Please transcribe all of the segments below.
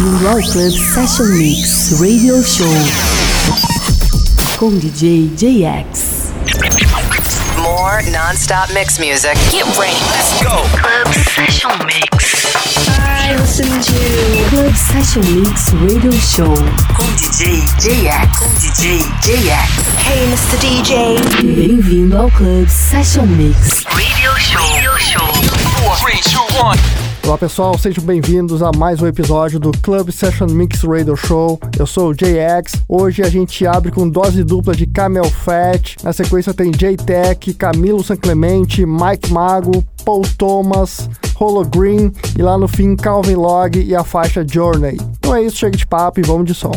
Bem-vindo ao Club Session Mix Radio Show com DJ JX. More non-stop mix music. Get ready. Let's go. Club Session Mix. I listen to Club Session Mix Radio Show com DJ JX. Com DJ JX. Hey, Mr. DJ. Bem-vindo ao Club Session Mix Radio Show. Radio Show. Four, three, two, one. Olá pessoal, sejam bem-vindos a mais um episódio do Club Session Mix Radio Show. Eu sou o JX. Hoje a gente abre com dose dupla de Camel Fat. Na sequência tem J-Tech, Camilo San Clemente, Mike Mago, Paul Thomas, Holo Green e lá no fim Calvin Log e a faixa Journey. Então é isso, chega de papo e vamos de som.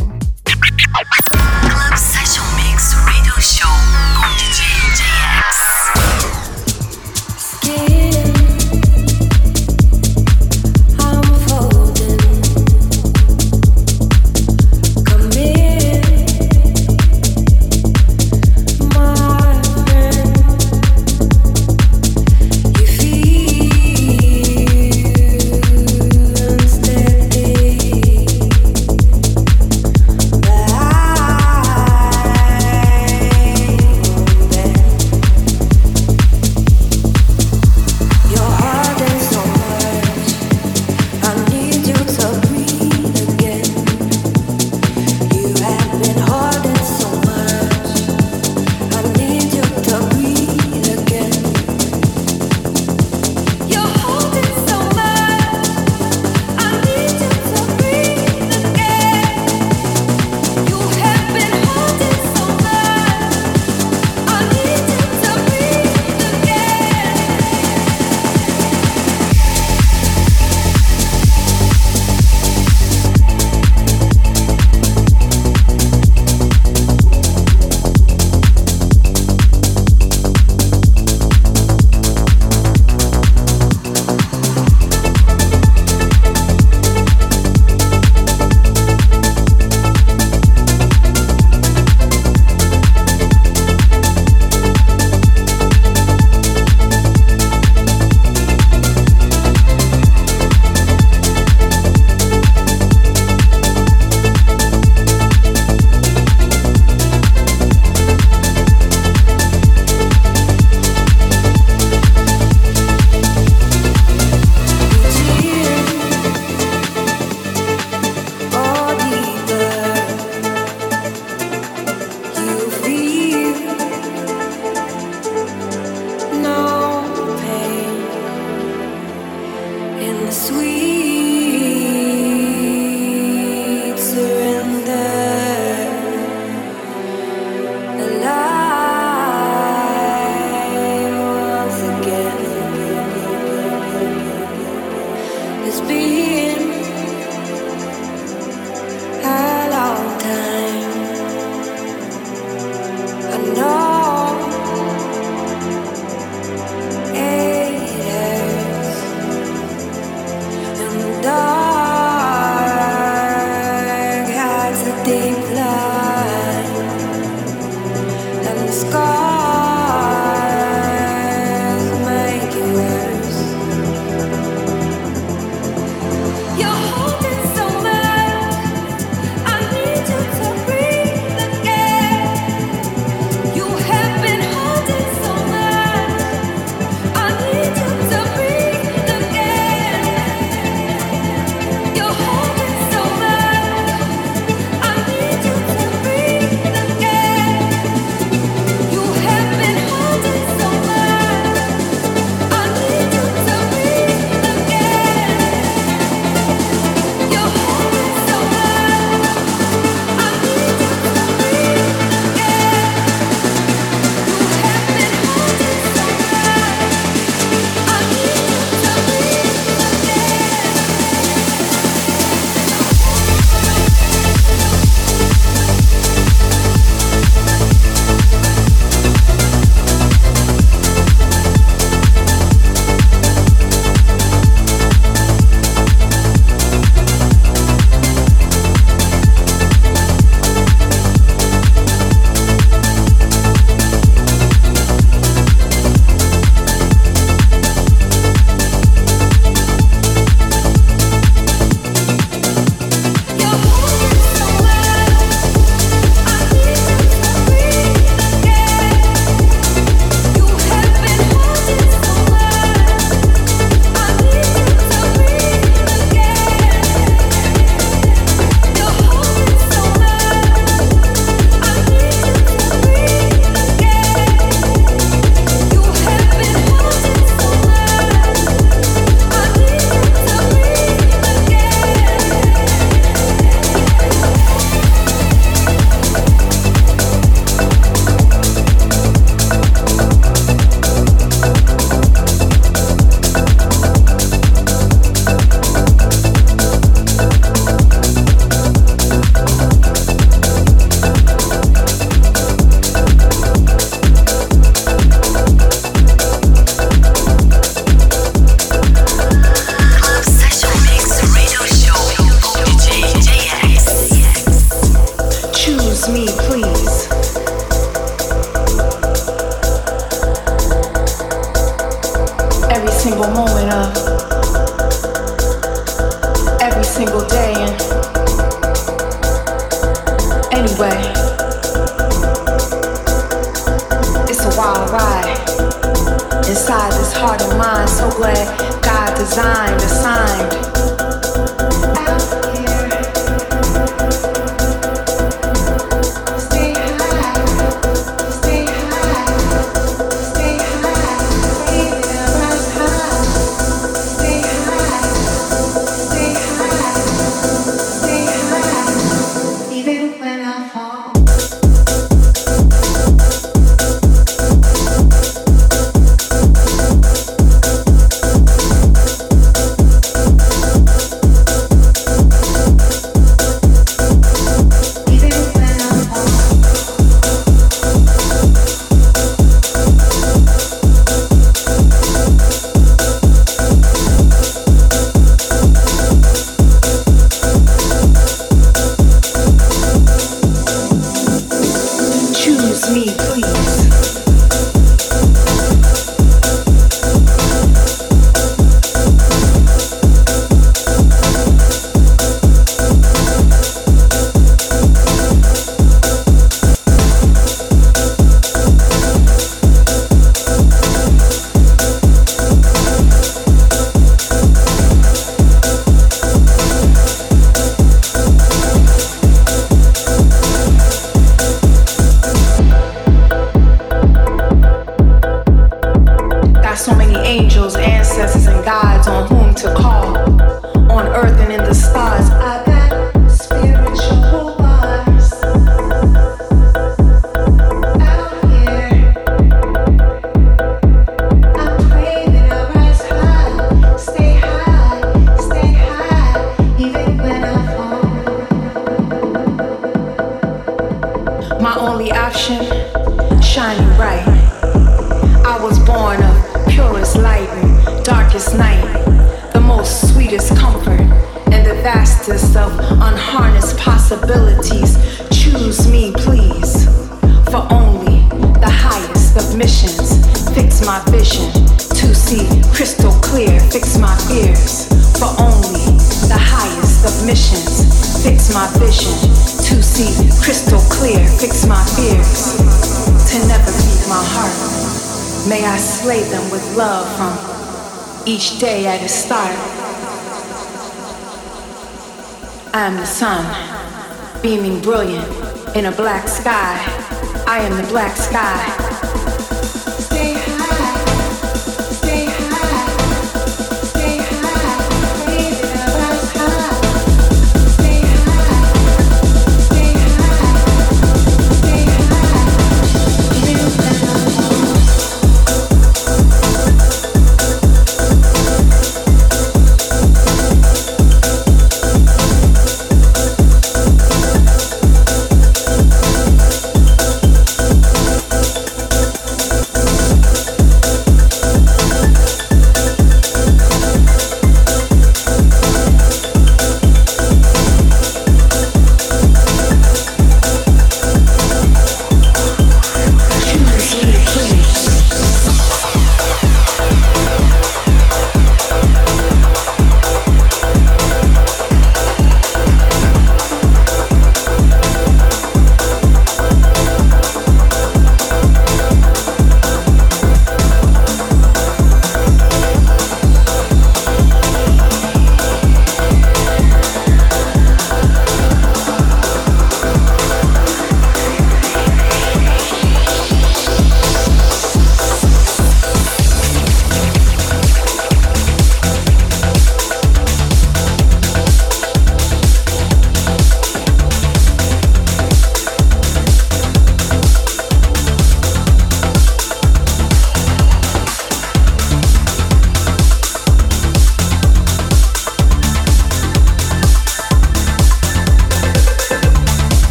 Me,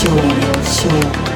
Radio Show.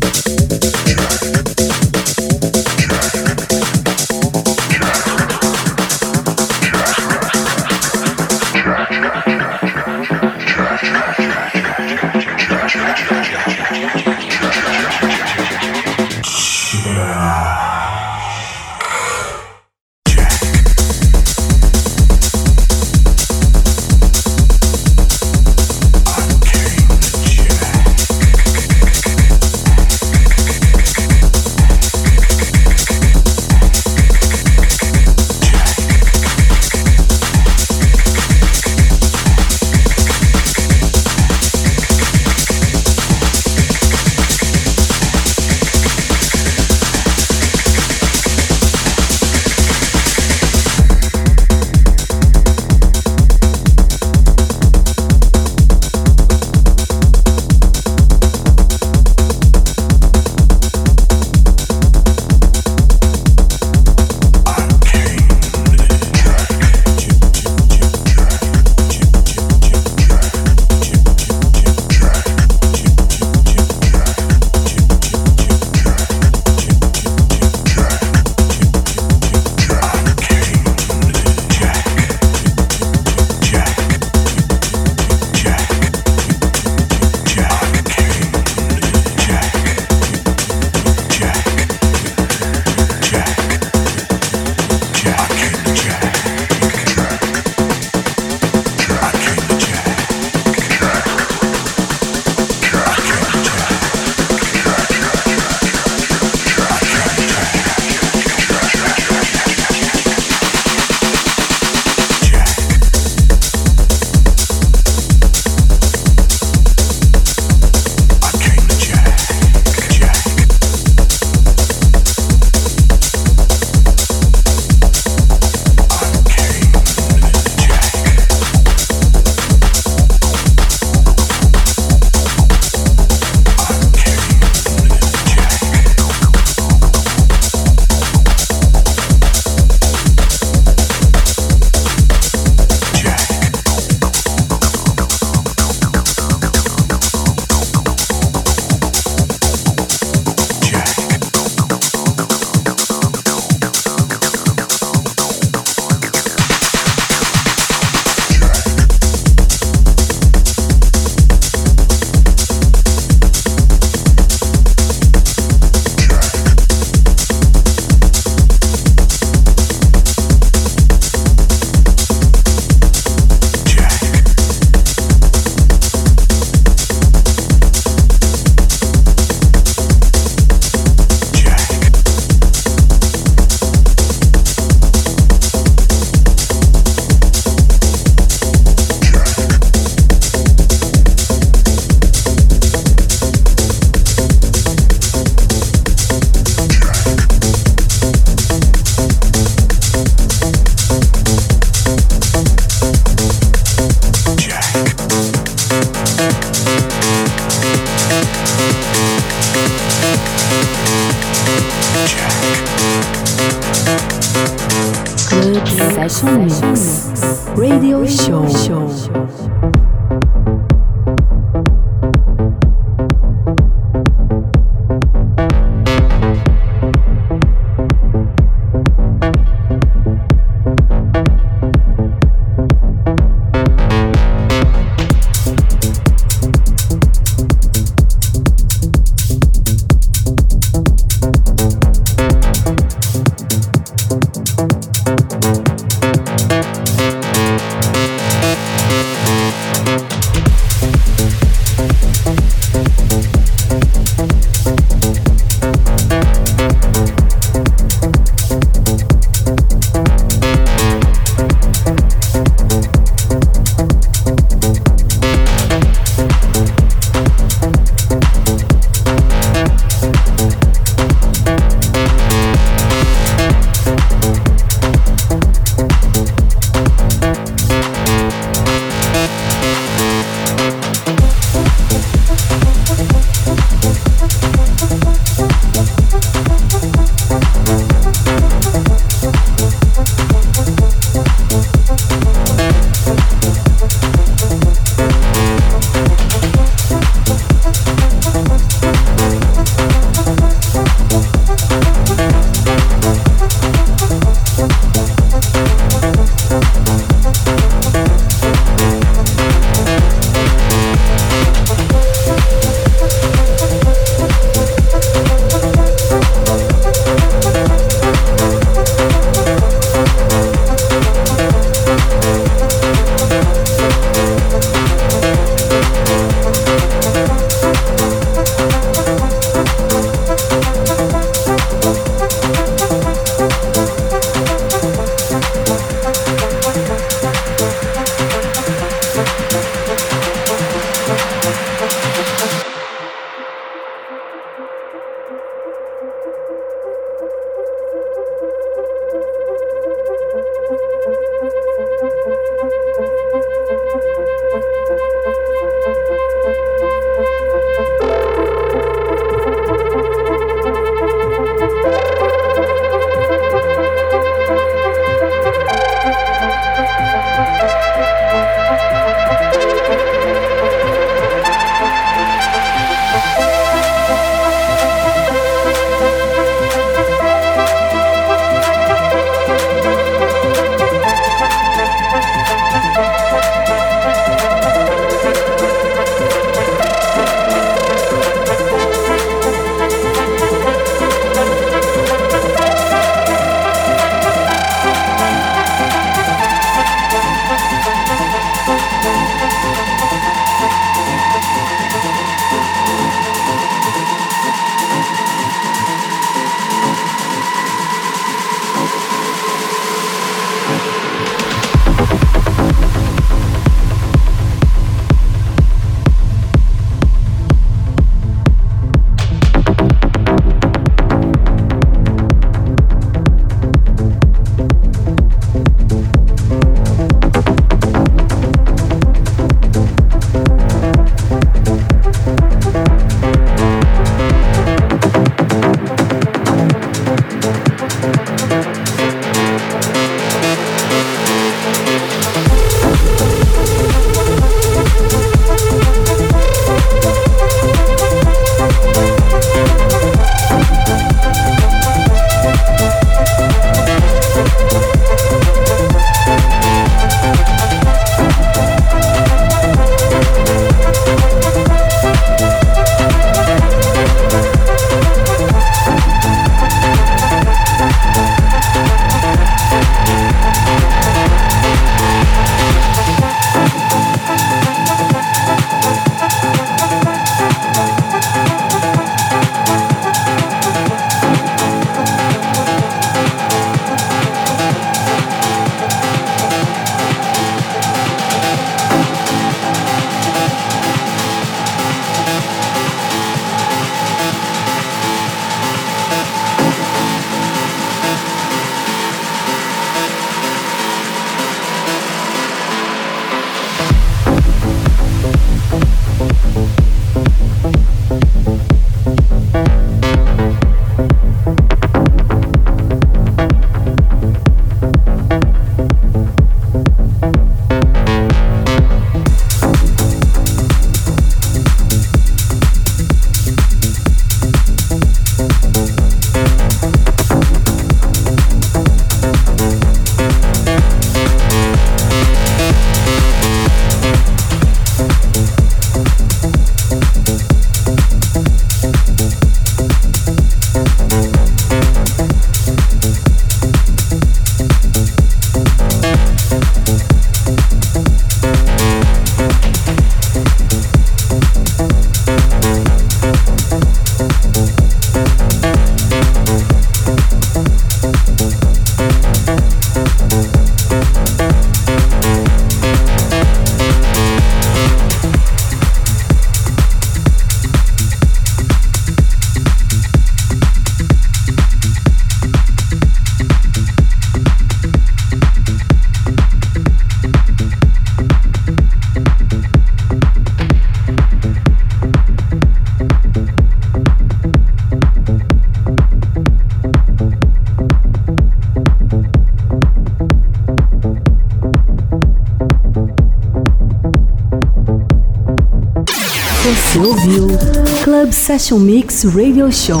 Session Mix Radio Show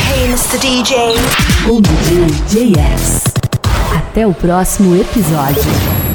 Hey, Mr. DJ. com DJ JX. Até o próximo episódio.